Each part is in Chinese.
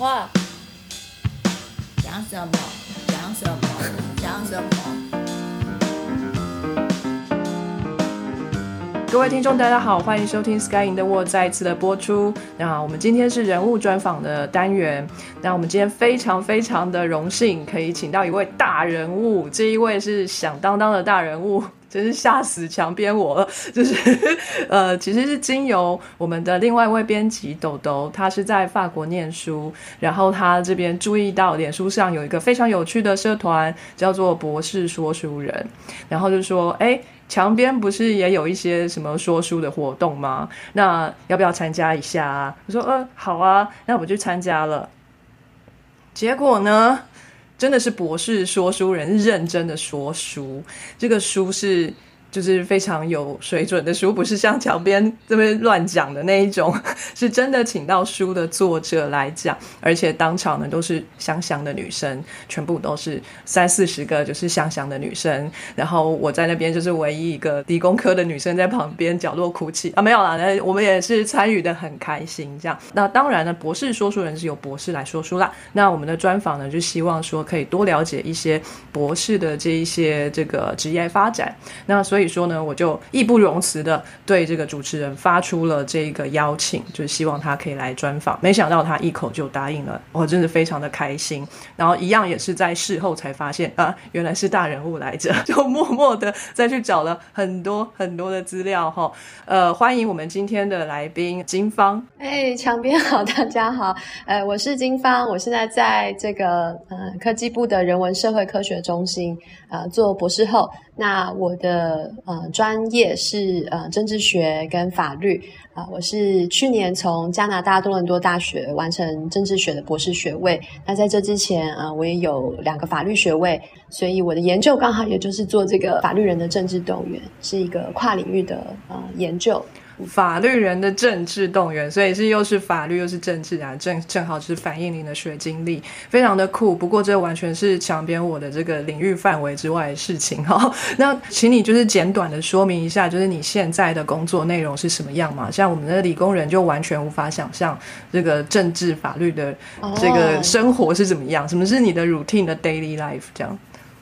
话，讲什么？讲什么？讲什么？各位听众，大家好，欢迎收听《Sky in the World》再一次的播出。那我们今天是人物专访的单元。那我们今天非常非常的荣幸，可以请到一位大人物。这一位是响当当的大人物，真是吓死墙边我了。就是呃，其实是经由我们的另外一位编辑豆豆，他是在法国念书，然后他这边注意到脸书上有一个非常有趣的社团，叫做“博士说书人”，然后就说：“哎。”墙边不是也有一些什么说书的活动吗？那要不要参加一下啊？我说，呃，好啊，那我就参加了。结果呢，真的是博士说书人认真的说书，这个书是。就是非常有水准的书，不是像墙边这边乱讲的那一种，是真的请到书的作者来讲，而且当场呢都是香香的女生，全部都是三四十个就是香香的女生，然后我在那边就是唯一一个理工科的女生在旁边角落哭泣啊，没有啦，那我们也是参与的很开心这样。那当然呢，博士说书人是由博士来说书啦。那我们的专访呢，就希望说可以多了解一些博士的这一些这个职业发展。那所以。所以说呢，我就义不容辞的对这个主持人发出了这个邀请，就是希望他可以来专访。没想到他一口就答应了，我真的非常的开心。然后一样也是在事后才发现啊，原来是大人物来着，就默默的再去找了很多很多的资料哈。呃，欢迎我们今天的来宾金芳。哎，墙边好，大家好。呃，我是金芳，我现在在这个呃科技部的人文社会科学中心呃做博士后。那我的呃专业是呃政治学跟法律啊，我是去年从加拿大多伦多大学完成政治学的博士学位。那在这之前啊，我也有两个法律学位，所以我的研究刚好也就是做这个法律人的政治动员，是一个跨领域的呃研究。法律人的政治动员，所以是又是法律又是政治啊，正正好是反映您的学经历，非常的酷。不过这完全是强边我的这个领域范围之外的事情哈。那请你就是简短的说明一下，就是你现在的工作内容是什么样嘛？像我们的理工人就完全无法想象这个政治法律的这个生活是怎么样。什么是你的 routine 的 daily life 这样？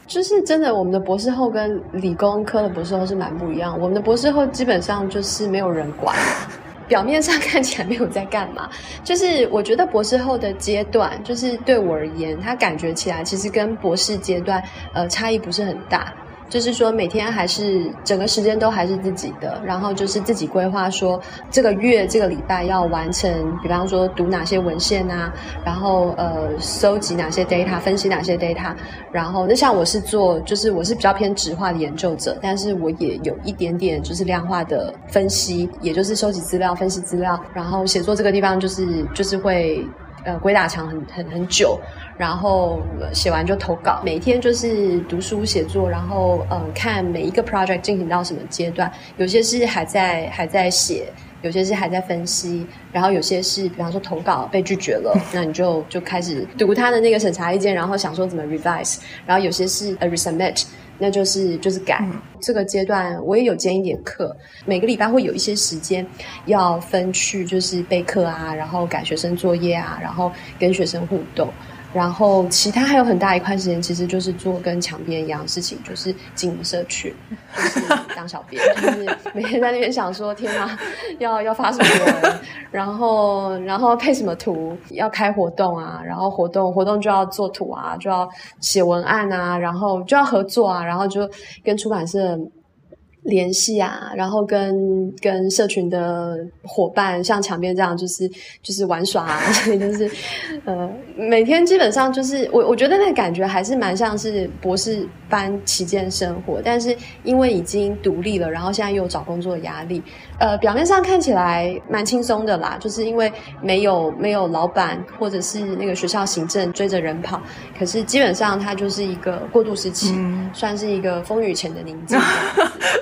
就是真的，我们的博士后跟理工科的博士后是蛮不一样。我们的博士后基本上就是没有人管，表面上看起来没有在干嘛。就是我觉得博士后的阶段，就是对我而言，他感觉起来其实跟博士阶段呃差异不是很大。就是说，每天还是整个时间都还是自己的，然后就是自己规划说这个月、这个礼拜要完成，比方说读哪些文献啊，然后呃收集哪些 data，分析哪些 data，然后那像我是做，就是我是比较偏直化的研究者，但是我也有一点点就是量化的分析，也就是收集资料、分析资料，然后写作这个地方就是就是会。呃，鬼打墙很很很久，然后写完就投稿，每天就是读书写作，然后嗯，看每一个 project 进行到什么阶段，有些是还在还在写，有些是还在分析，然后有些是比方说投稿被拒绝了，那你就就开始读他的那个审查意见，然后想说怎么 revise，然后有些是 resubmit。那就是就是改这个阶段，我也有兼一点课，每个礼拜会有一些时间要分去，就是备课啊，然后改学生作业啊，然后跟学生互动。然后其他还有很大一块时间，其实就是做跟墙边一样的事情，就是经营社区，就是当小编，就是每天在那边想说，天哪，要要发什么文，然后然后配什么图，要开活动啊，然后活动活动就要做图啊，就要写文案啊，然后就要合作啊，然后就跟出版社。联系啊，然后跟跟社群的伙伴，像墙边这样，就是就是玩耍啊，所 以就是呃，每天基本上就是我我觉得那感觉还是蛮像是博士班期间生活，但是因为已经独立了，然后现在又找工作压力，呃，表面上看起来蛮轻松的啦，就是因为没有没有老板或者是那个学校行政追着人跑，可是基本上它就是一个过渡时期，算是一个风雨前的宁静。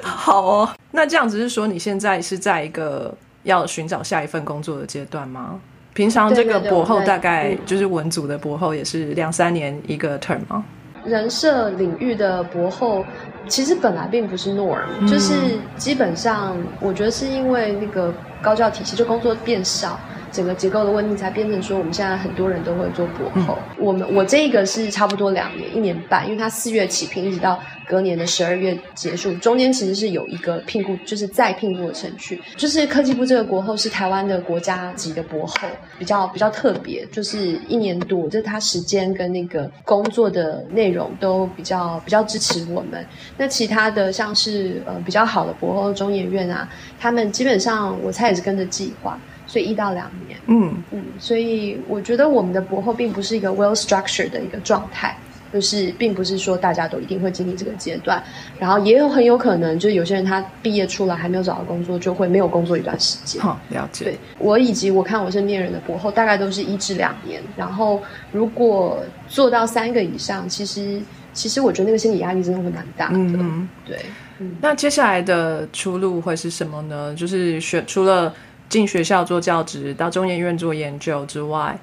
好哦，那这样子是说你现在是在一个要寻找下一份工作的阶段吗？平常这个博后大概就是文组的博后也是两三年一个 term 吗？人设领域的博后其实本来并不是 norm，就是基本上我觉得是因为那个高教体系就工作变少。整个结构的问题，才变成说我们现在很多人都会做博后。我们我这个是差不多两年一年半，因为它四月起聘，一直到隔年的十二月结束，中间其实是有一个聘雇，就是再聘雇的程序。就是科技部这个国后是台湾的国家级的博后，比较比较特别，就是一年多，就是他时间跟那个工作的内容都比较比较支持我们。那其他的像是呃比较好的博后中研院啊，他们基本上我猜也是跟着计划，所以一到两年。嗯嗯，所以我觉得我们的博后并不是一个 well structured 的一个状态，就是并不是说大家都一定会经历这个阶段，然后也有很有可能就是有些人他毕业出来还没有找到工作，就会没有工作一段时间。好了解。对我以及我看我身边人的博后，大概都是一至两年。然后如果做到三个以上，其实其实我觉得那个心理压力真的会蛮大的。嗯嗯。对，那接下来的出路会是什么呢？就是选除了进学校做教职，到中研院做研究之外，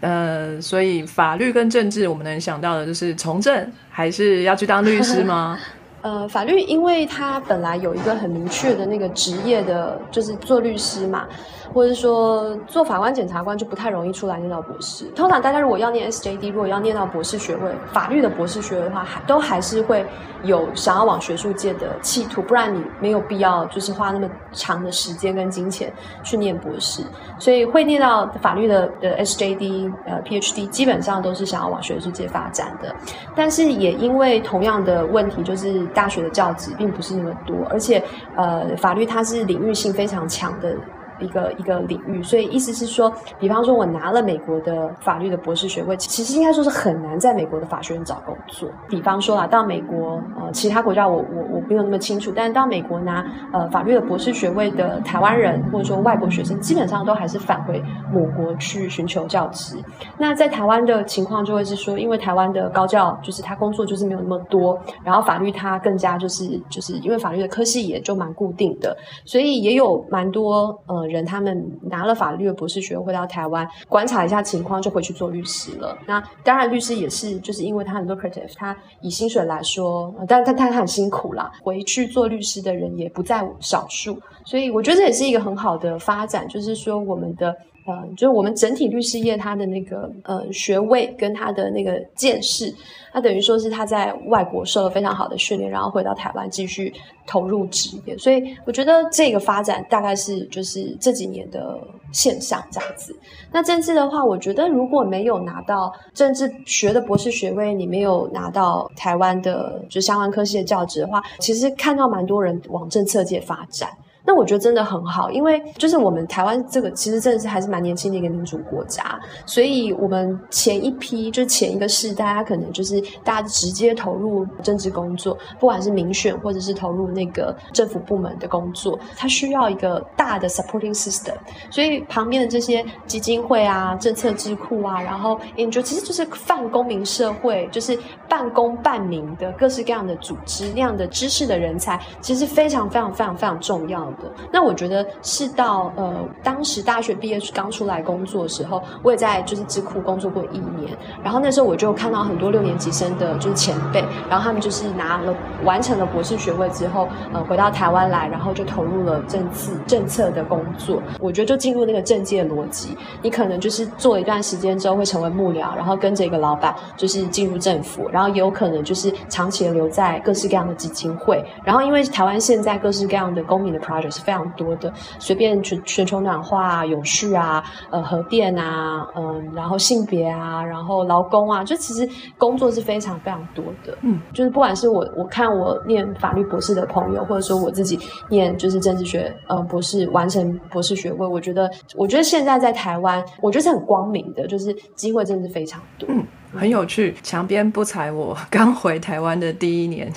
呃，所以法律跟政治，我们能想到的就是从政，还是要去当律师吗？呃，法律因为它本来有一个很明确的那个职业的，就是做律师嘛，或者说做法官、检察官就不太容易出来念到博士。通常大家如果要念 SJD，如果要念到博士学位，法律的博士学位的话，还都还是会有想要往学术界的企图，不然你没有必要就是花那么长的时间跟金钱去念博士。所以会念到法律的的 SJD 呃 PhD，基本上都是想要往学术界发展的。但是也因为同样的问题，就是大学的教职并不是那么多，而且呃法律它是领域性非常强的。一个一个领域，所以意思是说，比方说我拿了美国的法律的博士学位，其实应该说是很难在美国的法学院找工作。比方说啊，到美国呃其他国家我我我没有那么清楚，但是到美国拿呃法律的博士学位的台湾人或者说外国学生，基本上都还是返回母国去寻求教职。那在台湾的情况就会是说，因为台湾的高教就是他工作就是没有那么多，然后法律它更加就是就是因为法律的科系也就蛮固定的，所以也有蛮多呃。人他们拿了法律的博士学位回到台湾观察一下情况，就回去做律师了。那当然，律师也是就是因为他很 lucrative，他以薪水来说，但但他他很辛苦啦。回去做律师的人也不在少数，所以我觉得这也是一个很好的发展，就是说我们的。呃，就是我们整体律师业，他的那个呃学位跟他的那个见识，他等于说是他在外国受了非常好的训练，然后回到台湾继续投入职业。所以我觉得这个发展大概是就是这几年的现象这样子。那政治的话，我觉得如果没有拿到政治学的博士学位，你没有拿到台湾的就相关科系的教职的话，其实看到蛮多人往政策界发展。那我觉得真的很好，因为就是我们台湾这个其实真的是还是蛮年轻的一个民主国家，所以我们前一批就前一个世代，他可能就是大家直接投入政治工作，不管是民选或者是投入那个政府部门的工作，它需要一个大的 supporting system，所以旁边的这些基金会啊、政策智库啊，然后 NGO 其实就是泛公民社会，就是半公半民的各式各样的组织，那样的知识的人才，其实非常非常非常非常重要。那我觉得是到呃，当时大学毕业刚出来工作的时候，我也在就是智库工作过一年，然后那时候我就看到很多六年级生的就是前辈，然后他们就是拿了完成了博士学位之后，呃，回到台湾来，然后就投入了政治政策的工作。我觉得就进入那个政界逻辑，你可能就是做一段时间之后会成为幕僚，然后跟着一个老板就是进入政府，然后也有可能就是长期的留在各式各样的基金会，然后因为台湾现在各式各样的公民的 project。是非常多的，随便全全球暖化、啊永续啊，呃，核电啊，嗯，然后性别啊，然后劳工啊，就其实工作是非常非常多的。嗯，就是不管是我我看我念法律博士的朋友，或者说我自己念就是政治学呃博士完成博士学位，我觉得我觉得现在在台湾，我觉得是很光明的，就是机会真的是非常多。嗯，很有趣。墙边不踩我 刚回台湾的第一年，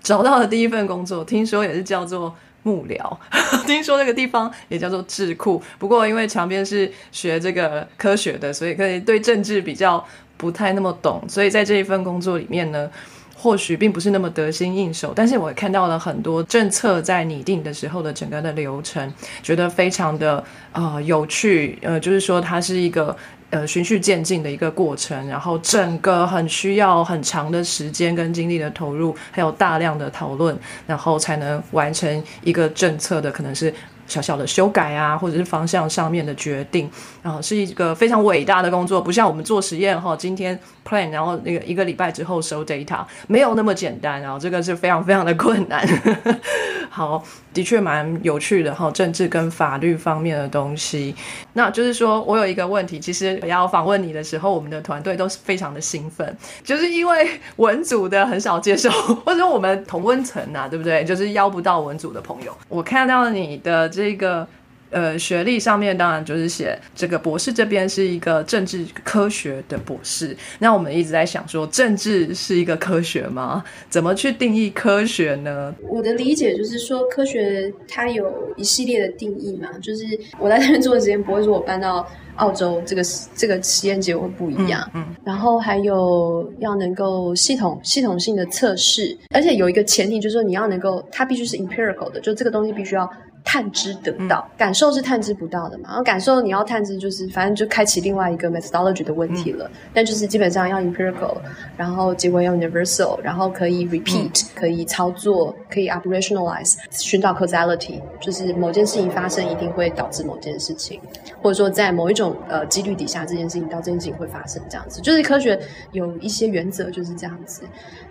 找到的第一份工作，听说也是叫做。幕僚，听说那个地方也叫做智库。不过因为墙边是学这个科学的，所以可以对政治比较不太那么懂。所以在这一份工作里面呢，或许并不是那么得心应手。但是我看到了很多政策在拟定的时候的整个的流程，觉得非常的呃有趣。呃，就是说它是一个。呃，循序渐进的一个过程，然后整个很需要很长的时间跟精力的投入，还有大量的讨论，然后才能完成一个政策的可能是小小的修改啊，或者是方向上面的决定然后，是一个非常伟大的工作，不像我们做实验哈，今天 plan，然后那个一个礼拜之后收 data，没有那么简单啊，这个是非常非常的困难。好，的确蛮有趣的哈，政治跟法律方面的东西。那就是说我有一个问题，其实要访问你的时候，我们的团队都是非常的兴奋，就是因为文组的很少接受，或者说我们同温层啊，对不对？就是邀不到文组的朋友。我看到你的这个。呃，学历上面当然就是写这个博士这边是一个政治科学的博士。那我们一直在想说，政治是一个科学吗？怎么去定义科学呢？我的理解就是说，科学它有一系列的定义嘛，就是我在那边做的实验，不会说我搬到澳洲这个这个实验结果不一样。嗯，然后还有要能够系统系统性的测试，而且有一个前提就是说你要能够，它必须是 empirical 的，就这个东西必须要。探知得到，感受是探知不到的嘛？然后感受你要探知，就是反正就开启另外一个 methodology 的问题了。但就是基本上要 empirical，然后结果要 universal，然后可以 repeat，可以操作，可以 operationalize，寻找 causality，就是某件事情发生一定会导致某件事情，或者说在某一种呃几率底下，这件事情到这件事情会发生这样子。就是科学有一些原则就是这样子。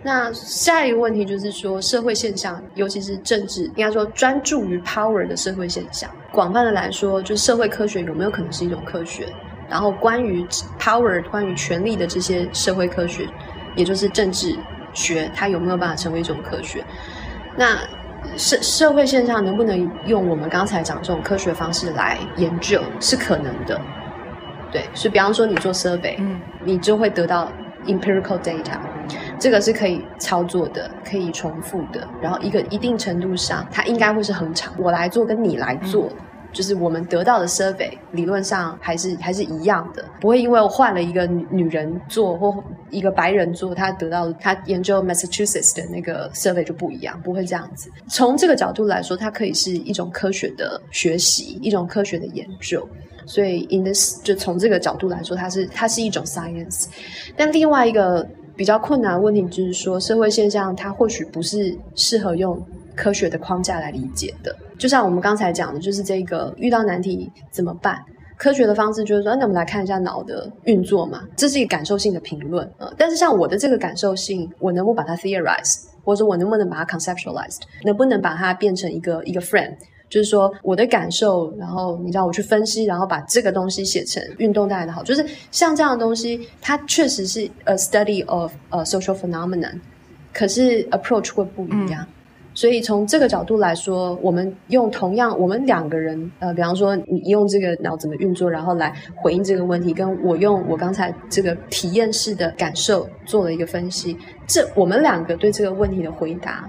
那下一个问题就是说社会现象，尤其是政治，应该说专注于 power。的社会现象，广泛的来说，就社会科学有没有可能是一种科学？然后关于 power，关于权力的这些社会科学，也就是政治学，它有没有办法成为一种科学？那社社会现象能不能用我们刚才讲这种科学方式来研究？是可能的。对，所以比方说你做 survey，嗯，你就会得到 empirical data。这个是可以操作的，可以重复的，然后一个一定程度上，它应该会是恒常。我来做跟你来做，就是我们得到的 survey 理论上还是还是一样的，不会因为我换了一个女人做或一个白人做，他得到他研究 Massachusetts 的那个 survey 就不一样，不会这样子。从这个角度来说，它可以是一种科学的学习，一种科学的研究。所以 in this 就从这个角度来说，它是它是一种 science。但另外一个。比较困难的问题就是说，社会现象它或许不是适合用科学的框架来理解的。就像我们刚才讲的，就是这个遇到难题怎么办？科学的方式就是说，那我们来看一下脑的运作嘛，这是一个感受性的评论。呃，但是像我的这个感受性，我能不把它 theorize，或者我能不能把它 conceptualized，能不能把它变成一个一个 friend？就是说我的感受，然后你让我去分析，然后把这个东西写成运动带来的好，就是像这样的东西，它确实是 a study of a social phenomenon，可是 approach 会不一样。所以从这个角度来说，我们用同样我们两个人，呃，比方说你用这个脑怎么运作，然后来回应这个问题，跟我用我刚才这个体验式的感受做了一个分析，这我们两个对这个问题的回答。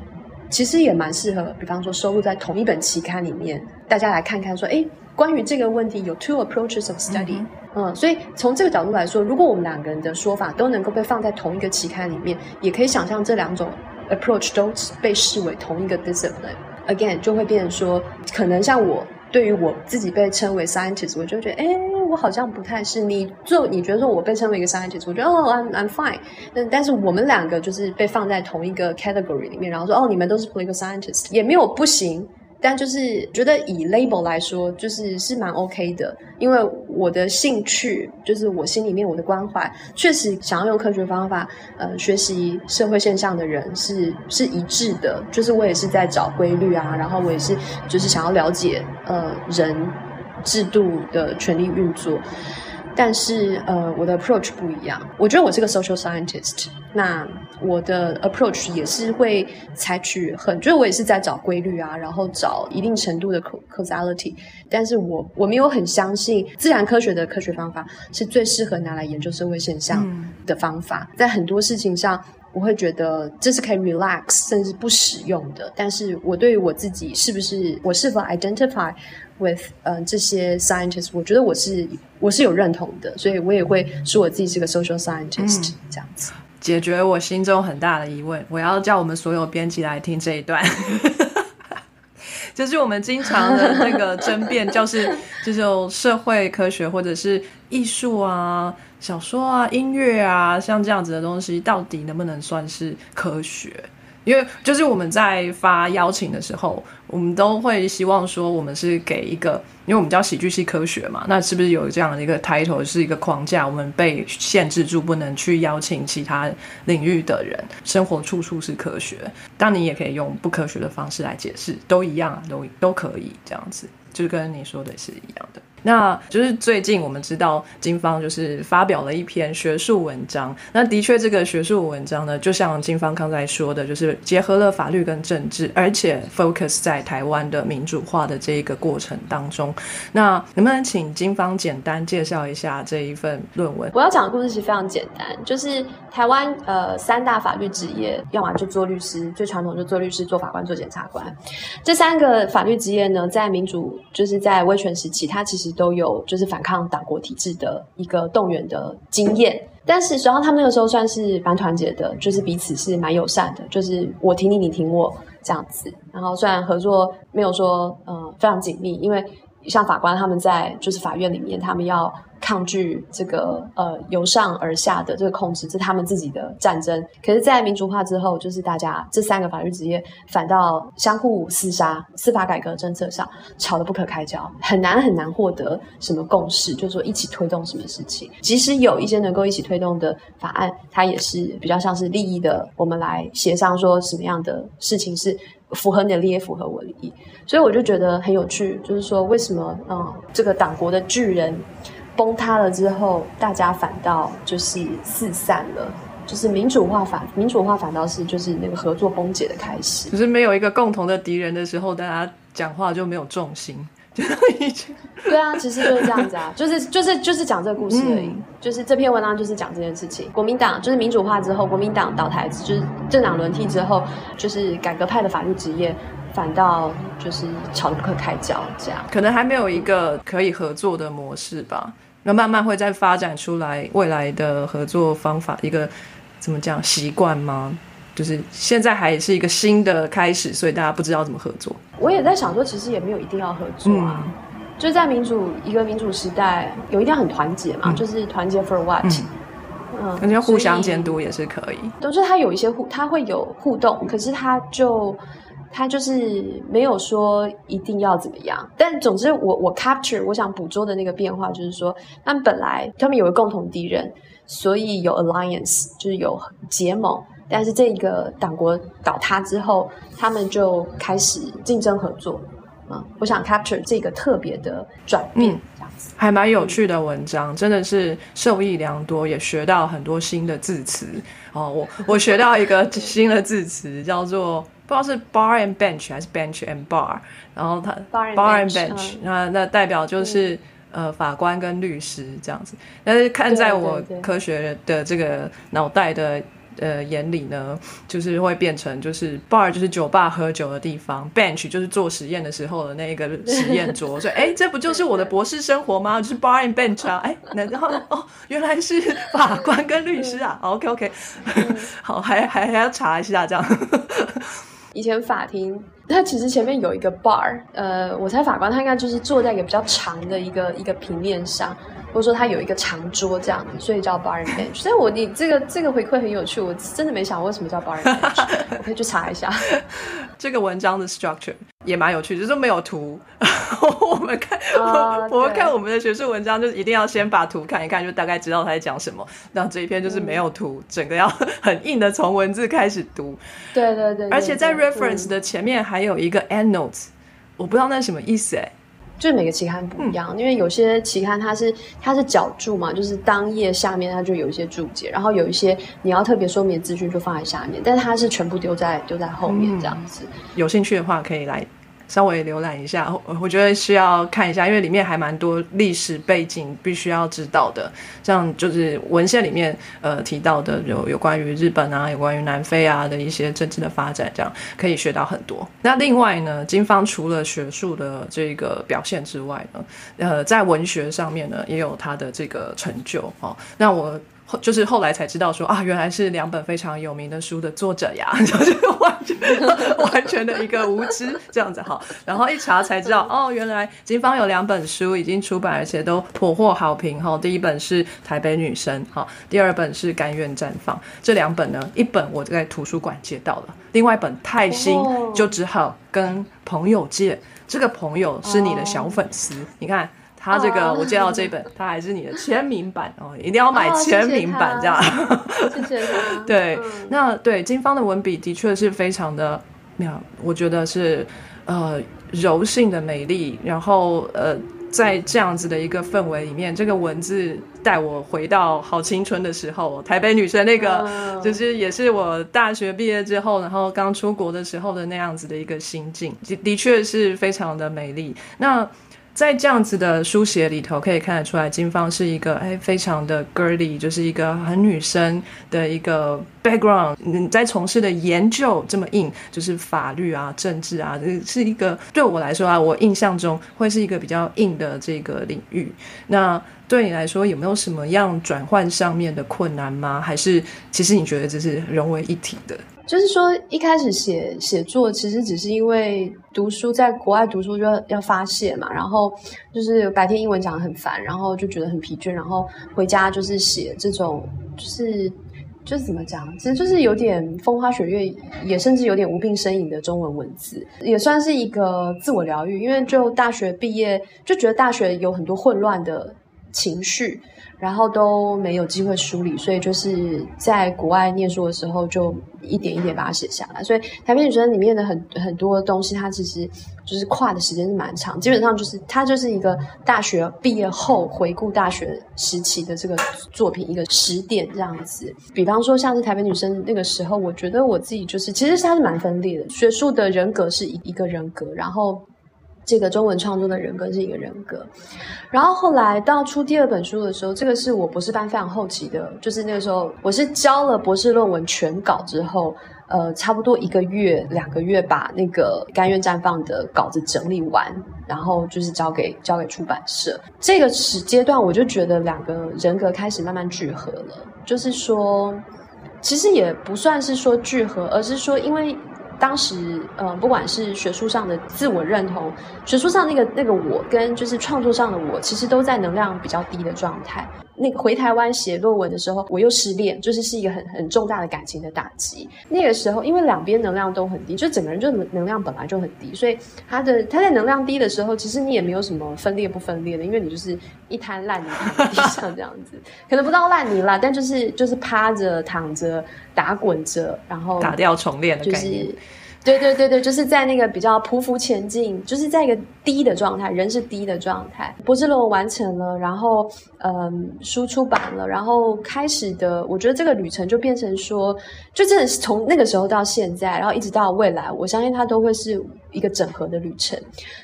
其实也蛮适合，比方说收录在同一本期刊里面，大家来看看说，哎，关于这个问题有 two approaches of study，嗯，所以从这个角度来说，如果我们两个人的说法都能够被放在同一个期刊里面，也可以想象这两种 approach 都被视为同一个 discipline，again 就会变成说，可能像我。对于我自己被称为 scientist，我就觉得，哎，我好像不太是你做。你觉得说我被称为一个 scientist，我觉得哦，I'm I'm fine。但但是我们两个就是被放在同一个 category 里面，然后说哦，你们都是 political scientist，也没有不行。但就是觉得以 label 来说，就是是蛮 OK 的，因为我的兴趣就是我心里面我的关怀，确实想要用科学方法呃学习社会现象的人是是一致的，就是我也是在找规律啊，然后我也是就是想要了解呃人制度的权力运作。但是，呃，我的 approach 不一样。我觉得我是个 social scientist，那我的 approach 也是会采取很，就是我也是在找规律啊，然后找一定程度的 causality。但是我我没有很相信自然科学的科学方法是最适合拿来研究社会现象的方法。在很多事情上，我会觉得这是可以 relax 甚至不使用的。但是我对于我自己是不是我是否 identify？with 嗯这些 scientists，我觉得我是我是有认同的，所以我也会说我自己是个 social scientist 这样子，解决我心中很大的疑问。我要叫我们所有编辑来听这一段，就是我们经常的那个争辩，就是这种社会科学或者是艺术啊、小说啊、音乐啊，像这样子的东西，到底能不能算是科学？因为就是我们在发邀请的时候，我们都会希望说，我们是给一个，因为我们叫喜剧系科学嘛，那是不是有这样的一个 title 是一个框架，我们被限制住，不能去邀请其他领域的人？生活处处是科学，但你也可以用不科学的方式来解释，都一样啊，都都可以这样子，就跟你说的是一样的。那就是最近我们知道金方就是发表了一篇学术文章，那的确这个学术文章呢，就像金方刚才说的，就是结合了法律跟政治，而且 focus 在台湾的民主化的这一个过程当中。那能不能请金方简单介绍一下这一份论文？我要讲的故事其实非常简单，就是台湾呃三大法律职业，要么就做律师，最传统就做律师、做法官、做检察官。这三个法律职业呢，在民主就是在威权时期，它其实都有就是反抗党国体制的一个动员的经验，但是实际上他们那个时候算是蛮团结的，就是彼此是蛮友善的，就是我挺你，你挺我这样子。然后虽然合作没有说呃非常紧密，因为像法官他们在就是法院里面，他们要。抗拒这个呃由上而下的这个控制，这是他们自己的战争。可是，在民主化之后，就是大家这三个法律职业反倒相互厮杀，司法改革政策上吵得不可开交，很难很难获得什么共识，就是说一起推动什么事情。即使有一些能够一起推动的法案，它也是比较像是利益的，我们来协商说什么样的事情是符合你的利益，符合我的利益。所以我就觉得很有趣，就是说为什么嗯这个党国的巨人。崩塌了之后，大家反倒就是四散了，就是民主化反民主化反倒是就是那个合作崩解的开始。就是没有一个共同的敌人的时候，大家讲话就没有重心。对啊，其实就是这样子啊，就是就是就是讲这个故事而已。就是这篇文章就是讲这件事情。国民党就是民主化之后，国民党倒台，就是政党轮替之后，就是改革派的法律职业。反倒就是吵得不可开交，这样可能还没有一个可以合作的模式吧。那慢慢会再发展出来未来的合作方法，一个怎么讲习惯吗？就是现在还是一个新的开始，所以大家不知道怎么合作。我也在想说，其实也没有一定要合作啊。就是在民主一个民主时代，有一定要很团结嘛，就是团结 for what？嗯，感觉互相监督也是可以。都是他有一些互，他会有互动，可是他就。他就是没有说一定要怎么样，但总之我我 capture 我想捕捉的那个变化就是说，他们本来他们有个共同敌人，所以有 alliance 就是有结盟，但是这个党国倒塌之后，他们就开始竞争合作。嗯，我想 capture 这个特别的转变，这样子还蛮有趣的文章，真的是受益良多，也学到很多新的字词。哦，我我学到一个新的字词叫做。不知道是 bar and bench 还是 bench and bar，然后它 bar and bench，那那代表就是呃法官跟律师这样子。但是看在我科学的这个脑袋的。呃，眼里呢，就是会变成就是 bar 就是酒吧喝酒的地方，bench 就是做实验的时候的那个 实验桌，所以哎，这不就是我的博士生活吗？就是 bar and bench 啊，哎，然后哦，原来是 法官跟律师啊，OK OK，好，还还还要查一下这样。以前法庭，它其实前面有一个 bar，呃，我猜法官他应该就是坐在一个比较长的一个一个平面上。或者说他有一个长桌这样子，所以叫 bar and bench。所以我你这个这个回馈很有趣，我真的没想过为什么叫 bar and bench，我可以去查一下。这个文章的 structure 也蛮有趣，就是没有图。我们看，我们看我们的学术文章，就是一定要先把图看一看，就大概知道他在讲什么。那这一篇就是没有图，整个要很硬的从文字开始读。对对对，而且在 reference 的前面还有一个 end notes，我不知道那是什么意思哎。就是每个期刊不一样，因为有些期刊它是它是脚注嘛，就是当页下面它就有一些注解，然后有一些你要特别说明资讯就放在下面，但是它是全部丢在丢在后面这样子。有兴趣的话可以来。稍微浏览一下，我觉得需要看一下，因为里面还蛮多历史背景必须要知道的。像就是文献里面呃提到的，有有关于日本啊，有关于南非啊的一些政治的发展，这样可以学到很多。那另外呢，金方除了学术的这个表现之外呢，呃，在文学上面呢也有他的这个成就哦。那我后就是后来才知道说啊，原来是两本非常有名的书的作者呀，就是完全完全的一个无知这样子哈。然后一查才知道，哦，原来金方有两本书已经出版，而且都颇获好评哈。第一本是《台北女生》哈，第二本是《甘愿绽放》。这两本呢，一本我在图书馆借到了，另外一本泰新，就只好跟朋友借。这个朋友是你的小粉丝，你看。他这个我借到这本，他还是你的签名版哦，一定要买签名版这样。谢谢他。对，那对金方的文笔的确是非常的妙，我觉得是呃柔性的美丽，然后呃在这样子的一个氛围里面，这个文字带我回到好青春的时候，台北女生那个就是也是我大学毕业之后，然后刚出国的时候的那样子的一个心境，的的确是非常的美丽。那在这样子的书写里头，可以看得出来，金芳是一个哎，非常的 girly，就是一个很女生的一个 background。你在从事的研究这么硬，就是法律啊、政治啊，这是一个对我来说啊，我印象中会是一个比较硬的这个领域。那对你来说，有没有什么样转换上面的困难吗？还是其实你觉得这是融为一体的？就是说，一开始写写作，其实只是因为读书，在国外读书就要要发泄嘛。然后就是白天英文讲的很烦，然后就觉得很疲倦，然后回家就是写这种，就是就是怎么讲，其实就是有点风花雪月，也甚至有点无病呻吟的中文文字，也算是一个自我疗愈。因为就大学毕业，就觉得大学有很多混乱的情绪。然后都没有机会梳理，所以就是在国外念书的时候，就一点一点把它写下来。所以《台北女生》里面的很很多东西，它其实就是跨的时间是蛮长，基本上就是它就是一个大学毕业后回顾大学时期的这个作品一个时点这样子。比方说像是《台北女生》那个时候，我觉得我自己就是其实它是蛮分裂的，学术的人格是一一个人格，然后。这个中文创作的人格是一个人格，然后后来到出第二本书的时候，这个是我博士班非常后期的，就是那个时候我是交了博士论文全稿之后，呃，差不多一个月两个月把那个甘愿绽放的稿子整理完，然后就是交给交给出版社。这个时阶段，我就觉得两个人格开始慢慢聚合了，就是说，其实也不算是说聚合，而是说因为。当时，呃，不管是学术上的自我认同，学术上那个那个我跟就是创作上的我，其实都在能量比较低的状态。那个回台湾写论文的时候，我又失恋，就是是一个很很重大的感情的打击。那个时候，因为两边能量都很低，就整个人就能量本来就很低，所以他的他在能量低的时候，其实你也没有什么分裂不分裂的，因为你就是一滩烂泥在地上这样子，可能不到烂泥啦，但就是就是趴着躺着打滚着，然后打掉重练的概念。对对对对，就是在那个比较匍匐前进，就是在一个低的状态，人是低的状态。博士论文完成了，然后嗯，书出版了，然后开始的，我觉得这个旅程就变成说，就真的是从那个时候到现在，然后一直到未来，我相信它都会是一个整合的旅程，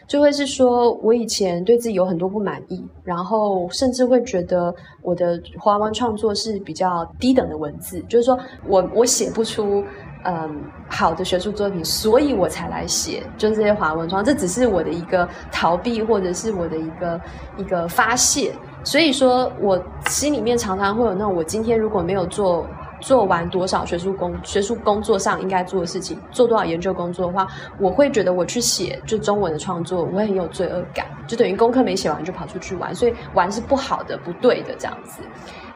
就会是说我以前对自己有很多不满意，然后甚至会觉得我的华文创作是比较低等的文字，就是说我我写不出。嗯，好的学术作品，所以我才来写，就是这些华文创，这只是我的一个逃避，或者是我的一个一个发泄。所以说我心里面常常会有那种，我今天如果没有做做完多少学术工学术工作上应该做的事情，做多少研究工作的话，我会觉得我去写就中文的创作，我会很有罪恶感，就等于功课没写完就跑出去玩，所以玩是不好的、不对的这样子。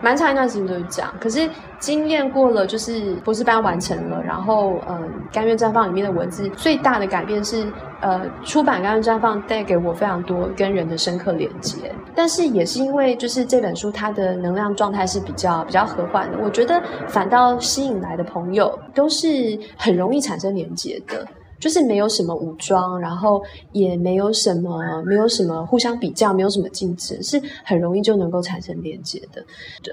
蛮长一段时间都是这样，可是经验过了，就是博士班完成了，然后嗯，《甘愿绽放》里面的文字最大的改变是，呃，出版《甘愿绽放》带给我非常多跟人的深刻连接，但是也是因为就是这本书它的能量状态是比较比较和缓的，我觉得反倒吸引来的朋友都是很容易产生连接的。就是没有什么武装，然后也没有什么，没有什么互相比较，没有什么竞争，是很容易就能够产生连接的。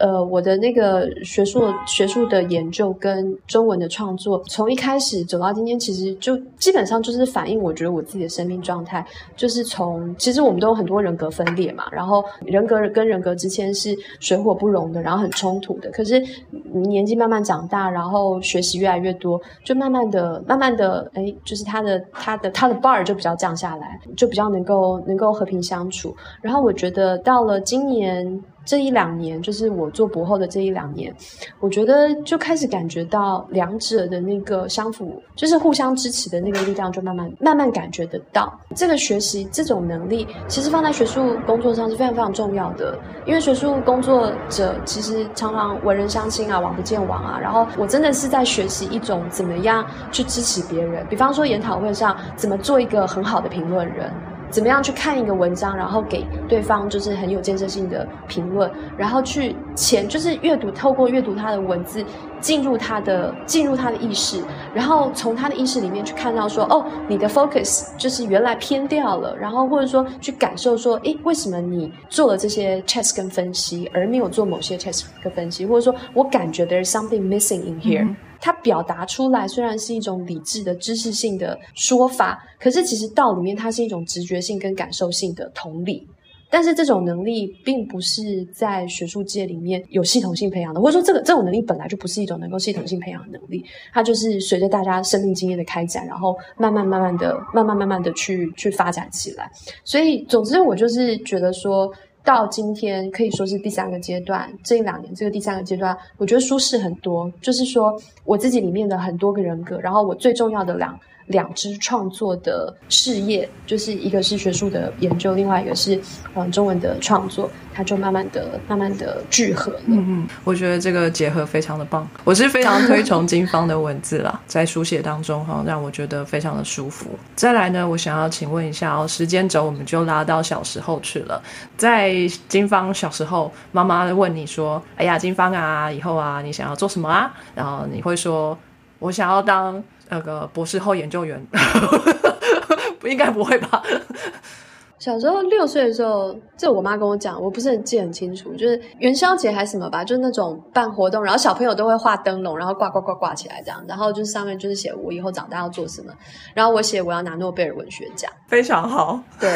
呃，我的那个学术学术的研究跟中文的创作，从一开始走到今天，其实就基本上就是反映我觉得我自己的生命状态，就是从其实我们都有很多人格分裂嘛，然后人格跟人格之间是水火不容的，然后很冲突的。可是年纪慢慢长大，然后学习越来越多，就慢慢的、慢慢的，哎，就是。他的他的他的 bar 就比较降下来，就比较能够能够和平相处。然后我觉得到了今年这一两年，就是我做博后的这一两年，我觉得就开始感觉到两者的那个相辅，就是互相支持的那个力量，就慢慢慢慢感觉得到。这个学习这种能力，其实放在学术工作上是非常非常重要的，因为学术工作者其实常常文人相亲啊，王不见王啊。然后我真的是在学习一种怎么样去支持别人，比方说研讨会上怎么做一个很好的评论人。怎么样去看一个文章，然后给对方就是很有建设性的评论，然后去前就是阅读，透过阅读他的文字，进入他的进入他的意识，然后从他的意识里面去看到说，哦，你的 focus 就是原来偏掉了，然后或者说去感受说，诶，为什么你做了这些 test 跟分析，而没有做某些 test 跟分析，或者说我感觉 there's something missing in here。它表达出来虽然是一种理智的知识性的说法，可是其实道里面它是一种直觉性跟感受性的同理。但是这种能力并不是在学术界里面有系统性培养的，或者说这个这种能力本来就不是一种能够系统性培养的能力，它就是随着大家生命经验的开展，然后慢慢慢慢的、慢慢慢慢的去去发展起来。所以，总之我就是觉得说。到今天可以说是第三个阶段，这一两年这个第三个阶段，我觉得舒适很多。就是说我自己里面的很多个人格，然后我最重要的两。两支创作的事业，就是一个是学术的研究，另外一个是嗯中文的创作，它就慢慢的、慢慢的聚合了。嗯嗯，我觉得这个结合非常的棒，我是非常推崇金方的文字啦，在书写当中哈，让我觉得非常的舒服。再来呢，我想要请问一下哦，时间轴我们就拉到小时候去了，在金方小时候，妈妈问你说：“哎呀，金方啊，以后啊，你想要做什么啊？”然后你会说：“我想要当。”那个博士后研究员，不 应该不会吧？小时候六岁的时候，这我妈跟我讲，我不是很记很清楚，就是元宵节还是什么吧，就是那种办活动，然后小朋友都会画灯笼，然后挂挂挂挂起来这样，然后就是上面就是写我以后长大要做什么，然后我写我要拿诺贝尔文学奖，非常好。对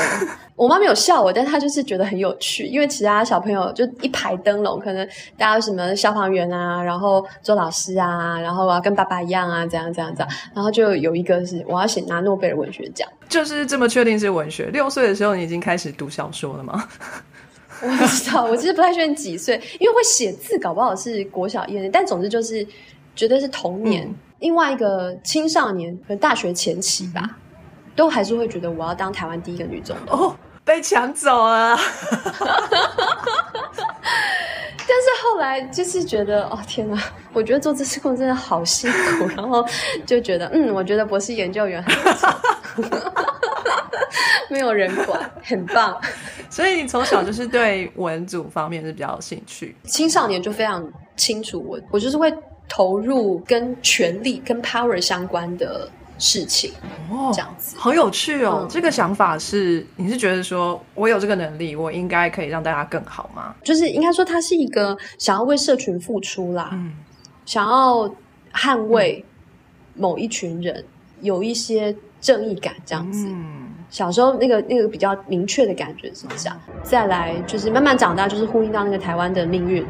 我妈没有笑我，但她就是觉得很有趣，因为其他小朋友就一排灯笼，可能大家什么消防员啊，然后做老师啊，然后啊跟爸爸一样啊，这样这样这样，然后就有一个是我要写拿诺贝尔文学奖。就是这么确定是文学。六岁的时候，你已经开始读小说了吗？我不知道，我其实不太确定几岁，因为会写字，搞不好是国小一年，但总之就是绝对是童年。另外一个青少年和大学前期吧，都还是会觉得我要当台湾第一个女总统。哦，被抢走了。但是后来就是觉得，哦天哪！我觉得做这次工真的好辛苦，然后就觉得，嗯，我觉得博士研究员很 没有人管，很棒。所以你从小就是对文组方面是比较有兴趣。青少年就非常清楚，我我就是会投入跟权力跟 power 相关的。事情哦，这样子好有趣哦。这个想法是，你是觉得说我有这个能力，我应该可以让大家更好吗？就是应该说，他是一个想要为社群付出啦，嗯，想要捍卫某一群人，有一些正义感这样子。嗯，小时候那个那个比较明确的感觉是这样。再来就是慢慢长大，就是呼应到那个台湾的命运，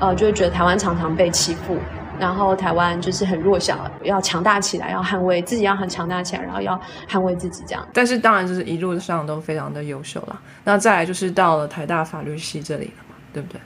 呃，就会觉得台湾常常被欺负。然后台湾就是很弱小，要强大起来，要捍卫自己，要很强大起来，然后要捍卫自己这样。但是当然就是一路上都非常的优秀啦。那再来就是到了台大法律系这里了嘛，对不对？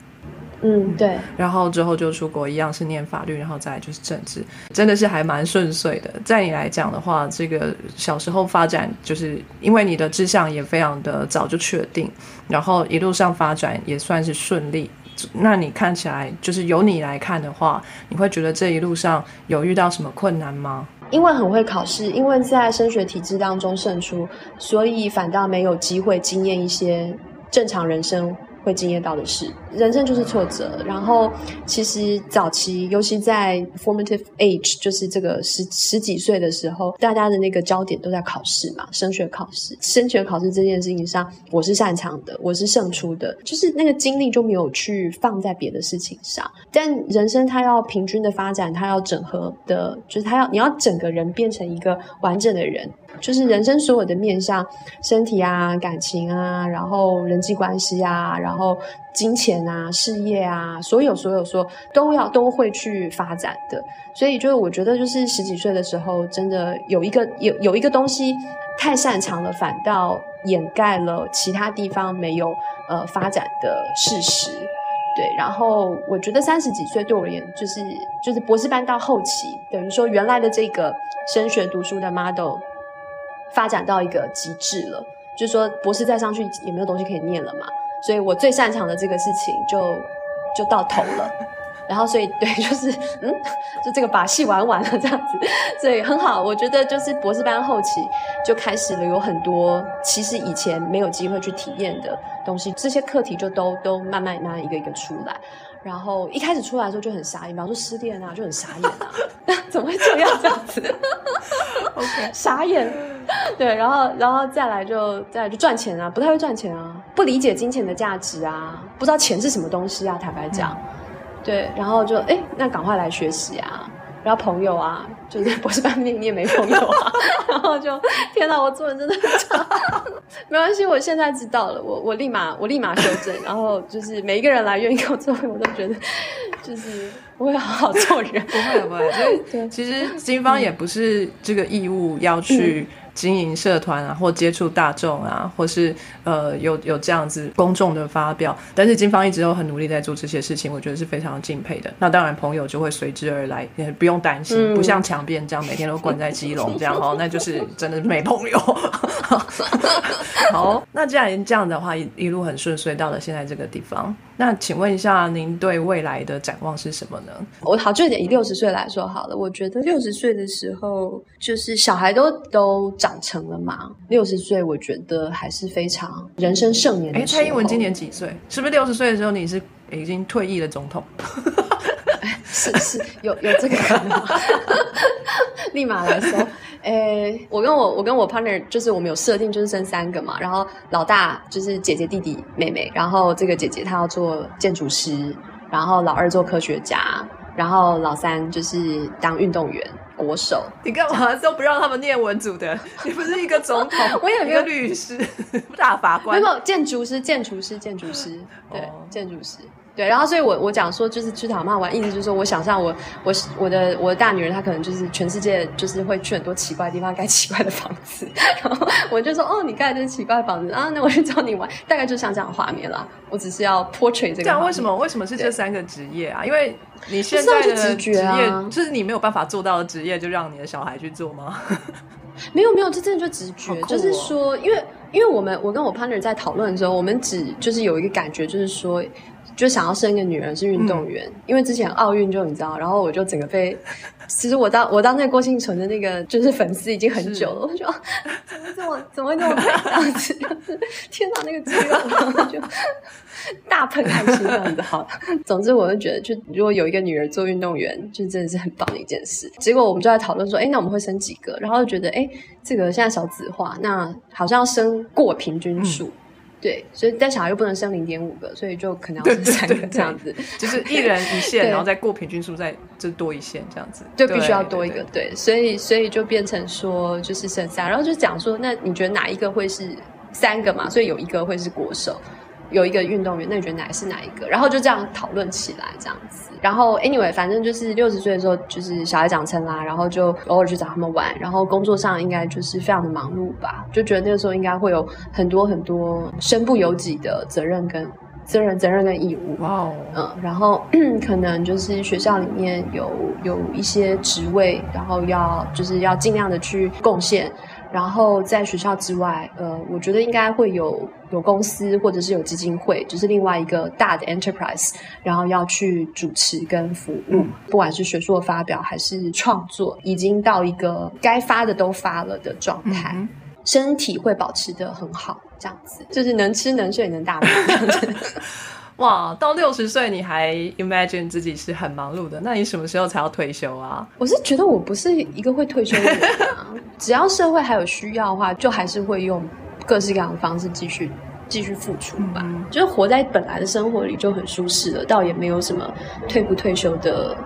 嗯，对。然后之后就出国，一样是念法律，然后再来就是政治，真的是还蛮顺遂的。在你来讲的话，这个小时候发展，就是因为你的志向也非常的早就确定，然后一路上发展也算是顺利。那你看起来就是由你来看的话，你会觉得这一路上有遇到什么困难吗？因为很会考试，因为在升学体制当中胜出，所以反倒没有机会经验一些正常人生。会惊艳到的事，人生就是挫折。然后，其实早期，尤其在 formative age，就是这个十十几岁的时候，大家的那个焦点都在考试嘛，升学考试。升学考试这件事情上，我是擅长的，我是胜出的，就是那个精力就没有去放在别的事情上。但人生它要平均的发展，它要整合的，就是它要你要整个人变成一个完整的人。就是人生所有的面向，身体啊、感情啊，然后人际关系啊，然后金钱啊、事业啊，所有所有说都要都会去发展的。所以就是我觉得，就是十几岁的时候，真的有一个有有一个东西太擅长了，反倒掩盖了其他地方没有呃发展的事实。对，然后我觉得三十几岁对我而言，就是就是博士班到后期，等于说原来的这个升学读书的 model 发展到一个极致了，就是说博士再上去也没有东西可以念了嘛，所以我最擅长的这个事情就就到头了。然后，所以对，就是嗯，就这个把戏玩完了这样子，所以很好。我觉得就是博士班后期就开始了，有很多其实以前没有机会去体验的东西，这些课题就都都慢慢慢慢一个一个出来。然后一开始出来的时候就很傻眼，比方说失恋啊，就很傻眼啊，怎么会这样这样子？OK，傻眼。对，然后然后再来就再来就赚钱啊，不太会赚钱啊，不理解金钱的价值啊，不知道钱是什么东西啊，坦白讲。对，然后就哎，那赶快来学习啊！然后朋友啊，就是 博士班你你也没朋友啊，然后就天哪，我做人真的很差，没关系，我现在知道了，我我立马我立马修正，然后就是每一个人来愿意跟我做朋友，我都觉得就是我会好好做人，不会不会，所以其实金方也不是这个义务要去。经营社团啊，或接触大众啊，或是呃有有这样子公众的发表，但是金方一直都很努力在做这些事情，我觉得是非常敬佩的。那当然朋友就会随之而来，也不用担心，不像强辩这样每天都关在基隆这样哦，那就是真的没朋友。好，那既然这样的话，一一路很顺遂到了现在这个地方。那请问一下，您对未来的展望是什么呢？我好，就以六十岁来说好了。我觉得六十岁的时候，就是小孩都都长成了嘛。六十岁，我觉得还是非常人生盛年。哎，蔡英文今年几岁？是不是六十岁的时候你是已经退役的总统？是是有有这个可能，立马来说。诶，我跟我我跟我 partner 就是我们有设定就是生三个嘛，然后老大就是姐姐弟弟妹妹，然后这个姐姐她要做建筑师，然后老二做科学家，然后老三就是当运动员国手。你干嘛都不让他们念文组的？你不是一个总统，我也一个律师、大法官，没有建筑师、建筑师、建筑师，对，建筑师。对，然后所以，我我讲说就是去讨骂玩，意思就是说，我想象我我我的我的大女儿，她可能就是全世界就是会去很多奇怪的地方盖奇怪的房子，然后我就说哦，你盖的是奇怪的房子啊，那我去找你玩，大概就像这样的画面啦。我只是要 portray 这个。这样为什么为什么是这三个职业啊？因为你现在的职业就是你没有办法做到的职业，就让你的小孩去做吗？没有没有，这真的就直觉，就是说，因为因为我们我跟我 partner 在讨论的时候，我们只就是有一个感觉，就是说。就想要生一个女儿是运动员，因为之前奥运就你知道，然后我就整个被，其实我当我当那个郭幸存的那个就是粉丝已经很久了，我就怎么这么怎么会这么这样子，天哪那个肌肉就 大喷爱心这样子好，总之我就觉得就如果有一个女儿做运动员，就真的是很棒的一件事。结果我们就在讨论说，哎，那我们会生几个？然后就觉得，哎，这个现在少子化，那好像要生过平均数。对，所以但小孩又不能生零点五个，所以就可能要生三个这样子，就是一人一线，然后再过平均数再就多一线这样子，就必须要多一个。对，所以所以就变成说就是剩三，然后就讲说，那你觉得哪一个会是三个嘛？所以有一个会是国手。有一个运动员，那你觉得哪是哪一个？然后就这样讨论起来，这样子。然后 anyway，反正就是六十岁的时候，就是小孩长成啦，然后就偶尔去找他们玩。然后工作上应该就是非常的忙碌吧，就觉得那个时候应该会有很多很多身不由己的责任跟责任、责任跟义务。哇哦，嗯，然后 可能就是学校里面有有一些职位，然后要就是要尽量的去贡献。然后在学校之外，呃，我觉得应该会有有公司或者是有基金会，就是另外一个大的 enterprise，然后要去主持跟服务，不管是学术的发表还是创作，已经到一个该发的都发了的状态，身体会保持的很好，这样子就是能吃能睡能大子。哇，到六十岁你还 imagine 自己是很忙碌的，那你什么时候才要退休啊？我是觉得我不是一个会退休的人啊，只要社会还有需要的话，就还是会用各式各样的方式继续继续付出吧。就是活在本来的生活里就很舒适了，倒也没有什么退不退休的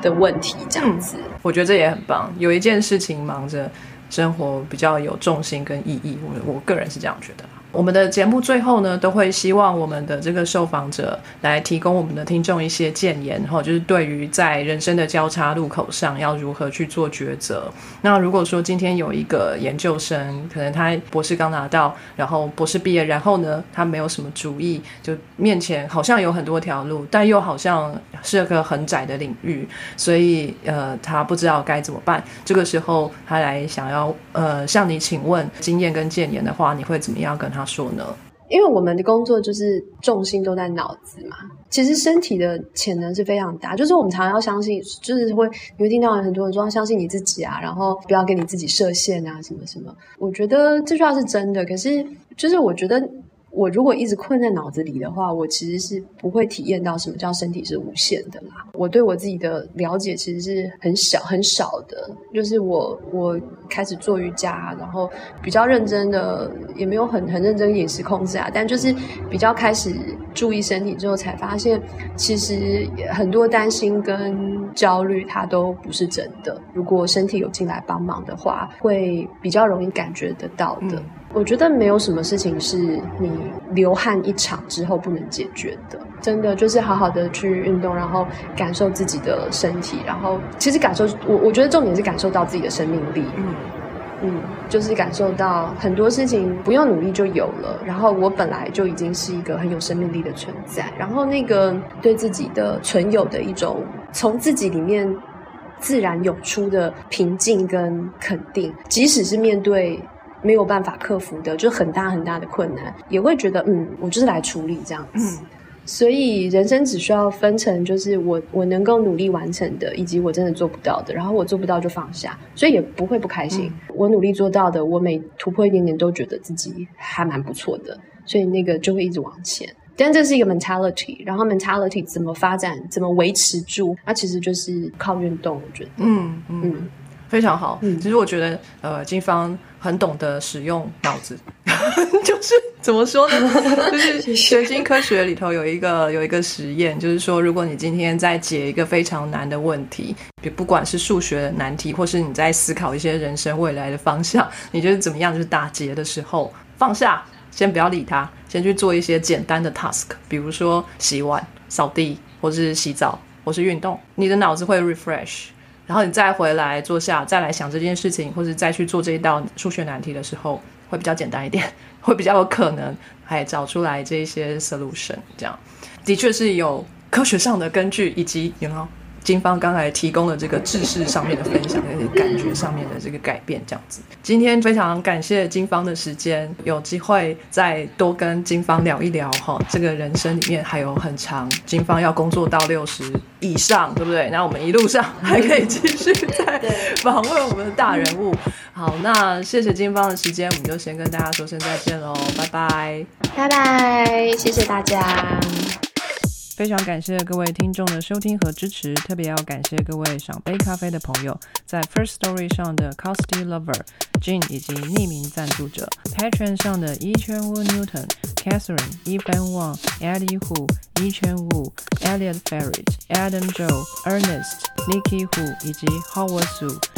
的问题这样子。我觉得这也很棒，有一件事情忙着。生活比较有重心跟意义。我我个人是这样觉得。我们的节目最后呢，都会希望我们的这个受访者来提供我们的听众一些建言，哈，就是对于在人生的交叉路口上要如何去做抉择。那如果说今天有一个研究生，可能他博士刚拿到，然后博士毕业，然后呢，他没有什么主意，就面前好像有很多条路，但又好像是个很窄的领域，所以呃，他不知道该怎么办。这个时候他来想要呃向你请问经验跟建言的话，你会怎么样跟他？他说呢？因为我们的工作就是重心都在脑子嘛，其实身体的潜能是非常大。就是我们常常要相信，就是会你会听到很多人说要相信你自己啊，然后不要给你自己设限啊，什么什么。我觉得这句话是真的，可是就是我觉得。我如果一直困在脑子里的话，我其实是不会体验到什么叫身体是无限的啦。我对我自己的了解其实是很小很少的，就是我我开始做瑜伽，然后比较认真的，也没有很很认真饮食控制啊，但就是比较开始注意身体之后，才发现其实很多担心跟焦虑它都不是真的。如果身体有进来帮忙的话，会比较容易感觉得到的。我觉得没有什么事情是你流汗一场之后不能解决的，真的就是好好的去运动，然后感受自己的身体，然后其实感受我我觉得重点是感受到自己的生命力，嗯嗯，就是感受到很多事情不用努力就有了，然后我本来就已经是一个很有生命力的存在，然后那个对自己的存有的一种从自己里面自然涌出的平静跟肯定，即使是面对。没有办法克服的，就很大很大的困难，也会觉得嗯，我就是来处理这样子。所以人生只需要分成，就是我我能够努力完成的，以及我真的做不到的。然后我做不到就放下，所以也不会不开心。我努力做到的，我每突破一点点，都觉得自己还蛮不错的。所以那个就会一直往前。但这是一个 mentality，然后 mentality 怎么发展，怎么维持住，那其实就是靠运动。我觉得，嗯嗯。非常好，嗯，其实我觉得，呃，金芳很懂得使用脑子，就是怎么说呢？就是神经科学里头有一个有一个实验，就是说，如果你今天在解一个非常难的问题，比不管是数学难题，或是你在思考一些人生未来的方向，你觉得怎么样？就是打结的时候，放下，先不要理他，先去做一些简单的 task，比如说洗碗、扫地，或是洗澡，或是运动，你的脑子会 refresh。然后你再回来坐下，再来想这件事情，或者再去做这一道数学难题的时候，会比较简单一点，会比较有可能还找出来这些 solution。这样的确是有科学上的根据，以及有没有？金方刚才提供了这个知识上面的分享，那些感觉上面的这个改变，这样子。今天非常感谢金方的时间，有机会再多跟金方聊一聊哈。这个人生里面还有很长，金方要工作到六十以上，对不对？那我们一路上还可以继续再访问我们的大人物。好，那谢谢金方的时间，我们就先跟大家说声再见喽，拜拜，拜拜，谢谢大家。非常感谢各位听众的收听和支持，特别要感谢各位赏杯咖啡的朋友，在 First Story 上的 Costy Lover、Jean 以及匿名赞助者，Patron 上的 Yi Chuan Wu Newton、Catherine、Evan Wang、Eddie Hu、Yi Chuan Wu、Elliot Ferret、Adam Joe、Ernest、Nikki Hu 以及 Howard Su。